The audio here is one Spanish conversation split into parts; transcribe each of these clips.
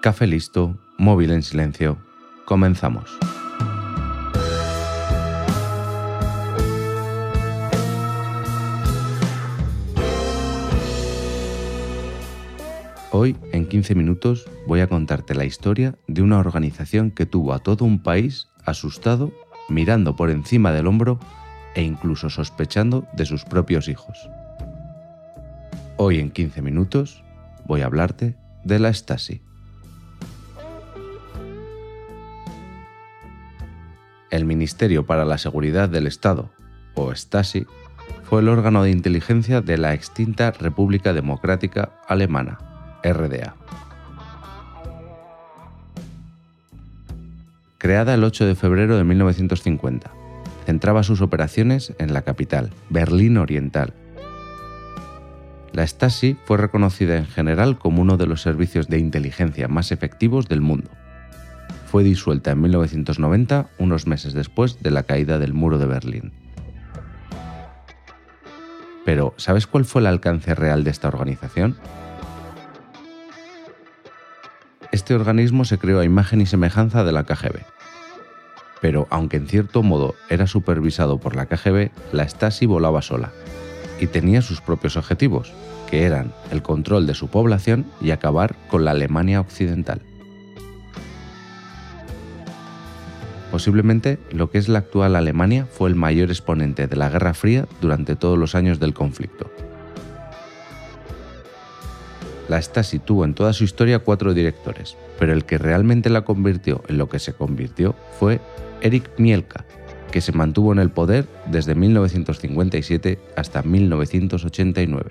Café listo, móvil en silencio. Comenzamos. Hoy, en 15 minutos, voy a contarte la historia de una organización que tuvo a todo un país asustado, mirando por encima del hombro e incluso sospechando de sus propios hijos. Hoy en 15 minutos voy a hablarte de la Stasi. El Ministerio para la Seguridad del Estado, o Stasi, fue el órgano de inteligencia de la extinta República Democrática Alemana, RDA. Creada el 8 de febrero de 1950, centraba sus operaciones en la capital, Berlín Oriental. La Stasi fue reconocida en general como uno de los servicios de inteligencia más efectivos del mundo. Fue disuelta en 1990, unos meses después de la caída del muro de Berlín. Pero, ¿sabes cuál fue el alcance real de esta organización? Este organismo se creó a imagen y semejanza de la KGB. Pero aunque en cierto modo era supervisado por la KGB, la Stasi volaba sola y tenía sus propios objetivos, que eran el control de su población y acabar con la Alemania occidental. Posiblemente lo que es la actual Alemania fue el mayor exponente de la Guerra Fría durante todos los años del conflicto. La Stasi tuvo en toda su historia cuatro directores, pero el que realmente la convirtió en lo que se convirtió fue Erich Mielka, que se mantuvo en el poder desde 1957 hasta 1989.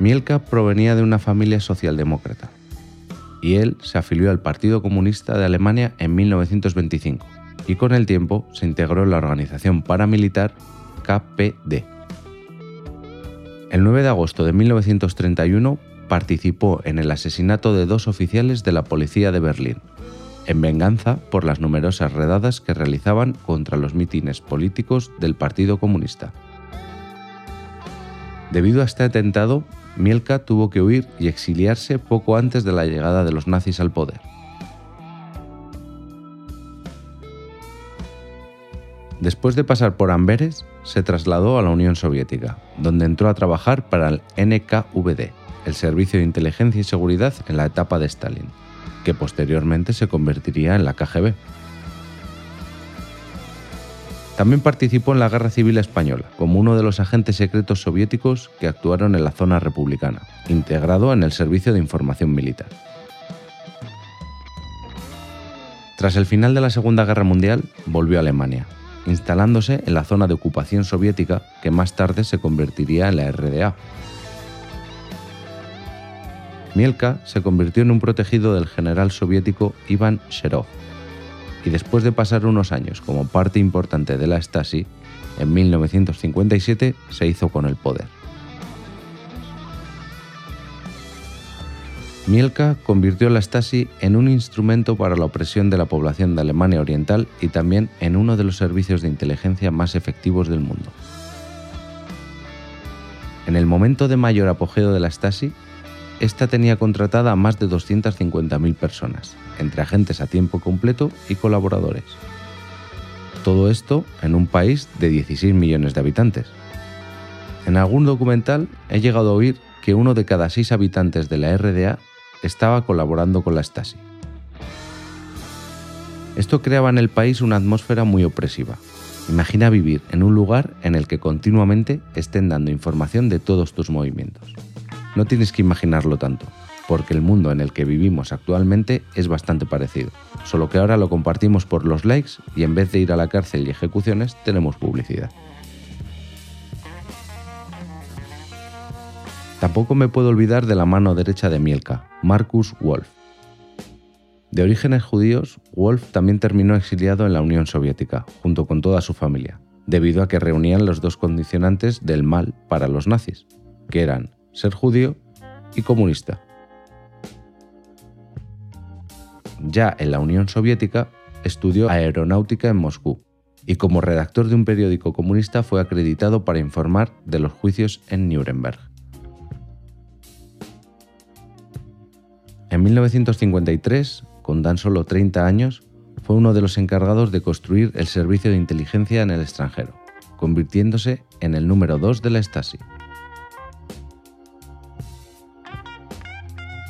Mielka provenía de una familia socialdemócrata y él se afilió al Partido Comunista de Alemania en 1925 y con el tiempo se integró en la organización paramilitar KPD. El 9 de agosto de 1931 participó en el asesinato de dos oficiales de la policía de Berlín, en venganza por las numerosas redadas que realizaban contra los mítines políticos del Partido Comunista. Debido a este atentado, Mielka tuvo que huir y exiliarse poco antes de la llegada de los nazis al poder. Después de pasar por Amberes, se trasladó a la Unión Soviética, donde entró a trabajar para el NKVD, el Servicio de Inteligencia y Seguridad en la etapa de Stalin, que posteriormente se convertiría en la KGB. También participó en la Guerra Civil Española, como uno de los agentes secretos soviéticos que actuaron en la zona republicana, integrado en el Servicio de Información Militar. Tras el final de la Segunda Guerra Mundial, volvió a Alemania, instalándose en la zona de ocupación soviética que más tarde se convertiría en la RDA. Mielka se convirtió en un protegido del general soviético Ivan Sherov y después de pasar unos años como parte importante de la Stasi, en 1957 se hizo con el poder. Mielka convirtió la Stasi en un instrumento para la opresión de la población de Alemania Oriental y también en uno de los servicios de inteligencia más efectivos del mundo. En el momento de mayor apogeo de la Stasi, esta tenía contratada a más de 250.000 personas, entre agentes a tiempo completo y colaboradores. Todo esto en un país de 16 millones de habitantes. En algún documental he llegado a oír que uno de cada seis habitantes de la RDA estaba colaborando con la Stasi. Esto creaba en el país una atmósfera muy opresiva. Imagina vivir en un lugar en el que continuamente estén dando información de todos tus movimientos. No tienes que imaginarlo tanto, porque el mundo en el que vivimos actualmente es bastante parecido, solo que ahora lo compartimos por los likes y en vez de ir a la cárcel y ejecuciones tenemos publicidad. Tampoco me puedo olvidar de la mano derecha de Mielka, Marcus Wolf. De orígenes judíos, Wolf también terminó exiliado en la Unión Soviética, junto con toda su familia, debido a que reunían los dos condicionantes del mal para los nazis, que eran ser judío y comunista. Ya en la Unión Soviética, estudió aeronáutica en Moscú y como redactor de un periódico comunista fue acreditado para informar de los juicios en Nuremberg. En 1953, con tan solo 30 años, fue uno de los encargados de construir el servicio de inteligencia en el extranjero, convirtiéndose en el número 2 de la Stasi.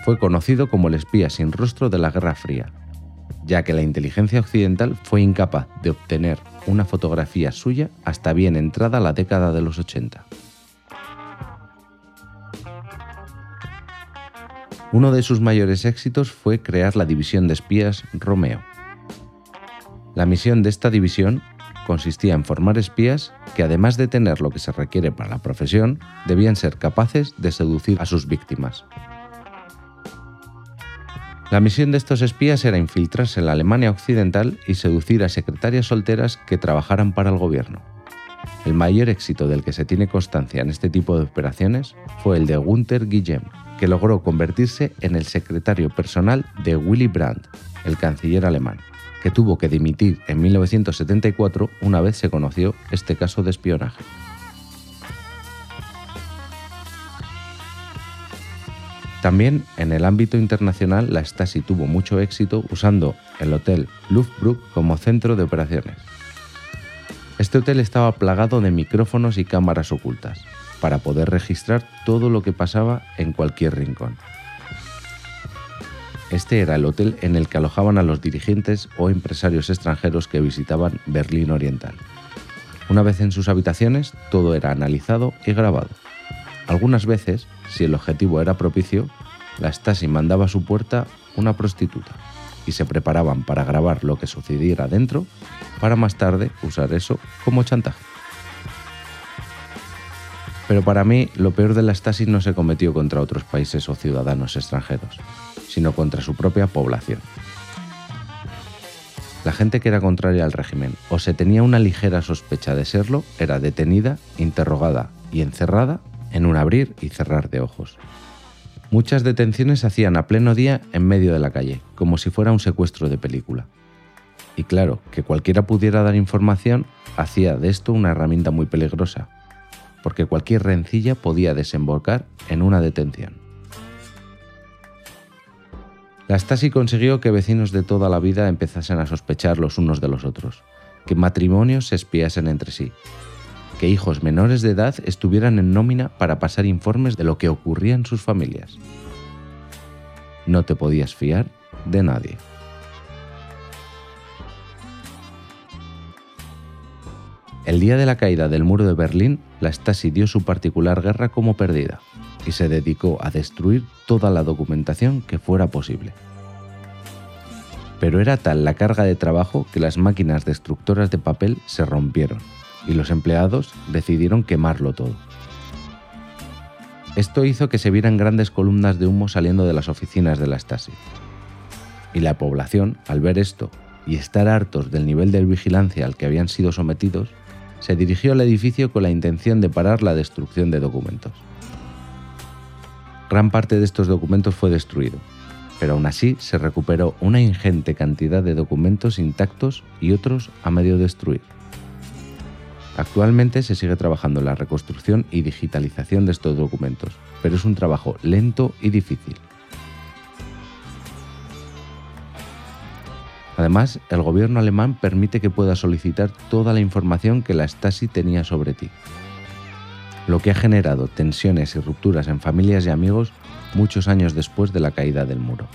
Fue conocido como el espía sin rostro de la Guerra Fría, ya que la inteligencia occidental fue incapaz de obtener una fotografía suya hasta bien entrada la década de los 80. Uno de sus mayores éxitos fue crear la división de espías Romeo. La misión de esta división consistía en formar espías que además de tener lo que se requiere para la profesión, debían ser capaces de seducir a sus víctimas. La misión de estos espías era infiltrarse en la Alemania occidental y seducir a secretarias solteras que trabajaran para el gobierno. El mayor éxito del que se tiene constancia en este tipo de operaciones fue el de Gunther Guillem, que logró convertirse en el secretario personal de Willy Brandt, el canciller alemán, que tuvo que dimitir en 1974 una vez se conoció este caso de espionaje. También en el ámbito internacional la Stasi tuvo mucho éxito usando el Hotel Luftbrück como centro de operaciones. Este hotel estaba plagado de micrófonos y cámaras ocultas, para poder registrar todo lo que pasaba en cualquier rincón. Este era el hotel en el que alojaban a los dirigentes o empresarios extranjeros que visitaban Berlín Oriental. Una vez en sus habitaciones, todo era analizado y grabado. Algunas veces, si el objetivo era propicio, la Stasi mandaba a su puerta una prostituta y se preparaban para grabar lo que sucediera dentro para más tarde usar eso como chantaje. Pero para mí lo peor de la Stasi no se cometió contra otros países o ciudadanos extranjeros, sino contra su propia población. La gente que era contraria al régimen o se tenía una ligera sospecha de serlo era detenida, interrogada y encerrada en un abrir y cerrar de ojos. Muchas detenciones se hacían a pleno día en medio de la calle, como si fuera un secuestro de película. Y claro, que cualquiera pudiera dar información hacía de esto una herramienta muy peligrosa, porque cualquier rencilla podía desembocar en una detención. La Stasi consiguió que vecinos de toda la vida empezasen a sospechar los unos de los otros, que matrimonios se espiasen entre sí, que hijos menores de edad estuvieran en nómina para pasar informes de lo que ocurría en sus familias. No te podías fiar de nadie. El día de la caída del muro de Berlín, la Stasi dio su particular guerra como perdida y se dedicó a destruir toda la documentación que fuera posible. Pero era tal la carga de trabajo que las máquinas destructoras de papel se rompieron y los empleados decidieron quemarlo todo. Esto hizo que se vieran grandes columnas de humo saliendo de las oficinas de la Stasi. Y la población, al ver esto y estar hartos del nivel de vigilancia al que habían sido sometidos, se dirigió al edificio con la intención de parar la destrucción de documentos. Gran parte de estos documentos fue destruido, pero aún así se recuperó una ingente cantidad de documentos intactos y otros a medio destruir. Actualmente se sigue trabajando en la reconstrucción y digitalización de estos documentos, pero es un trabajo lento y difícil. Además, el gobierno alemán permite que puedas solicitar toda la información que la Stasi tenía sobre ti, lo que ha generado tensiones y rupturas en familias y amigos muchos años después de la caída del muro.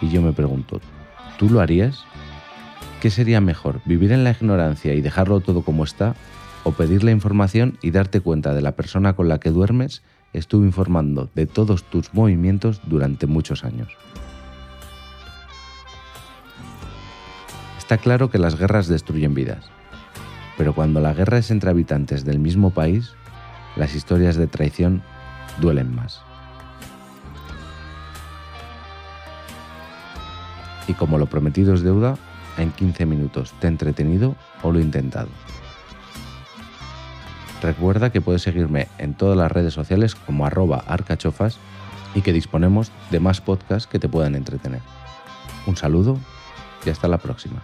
Y yo me pregunto, ¿tú lo harías? ¿Qué sería mejor, vivir en la ignorancia y dejarlo todo como está, o pedir la información y darte cuenta de la persona con la que duermes estuvo informando de todos tus movimientos durante muchos años? Está claro que las guerras destruyen vidas, pero cuando la guerra es entre habitantes del mismo país, las historias de traición duelen más. Y como lo prometido es deuda, en 15 minutos te he entretenido o lo he intentado. Recuerda que puedes seguirme en todas las redes sociales como arroba arcachofas y que disponemos de más podcasts que te puedan entretener. Un saludo y hasta la próxima.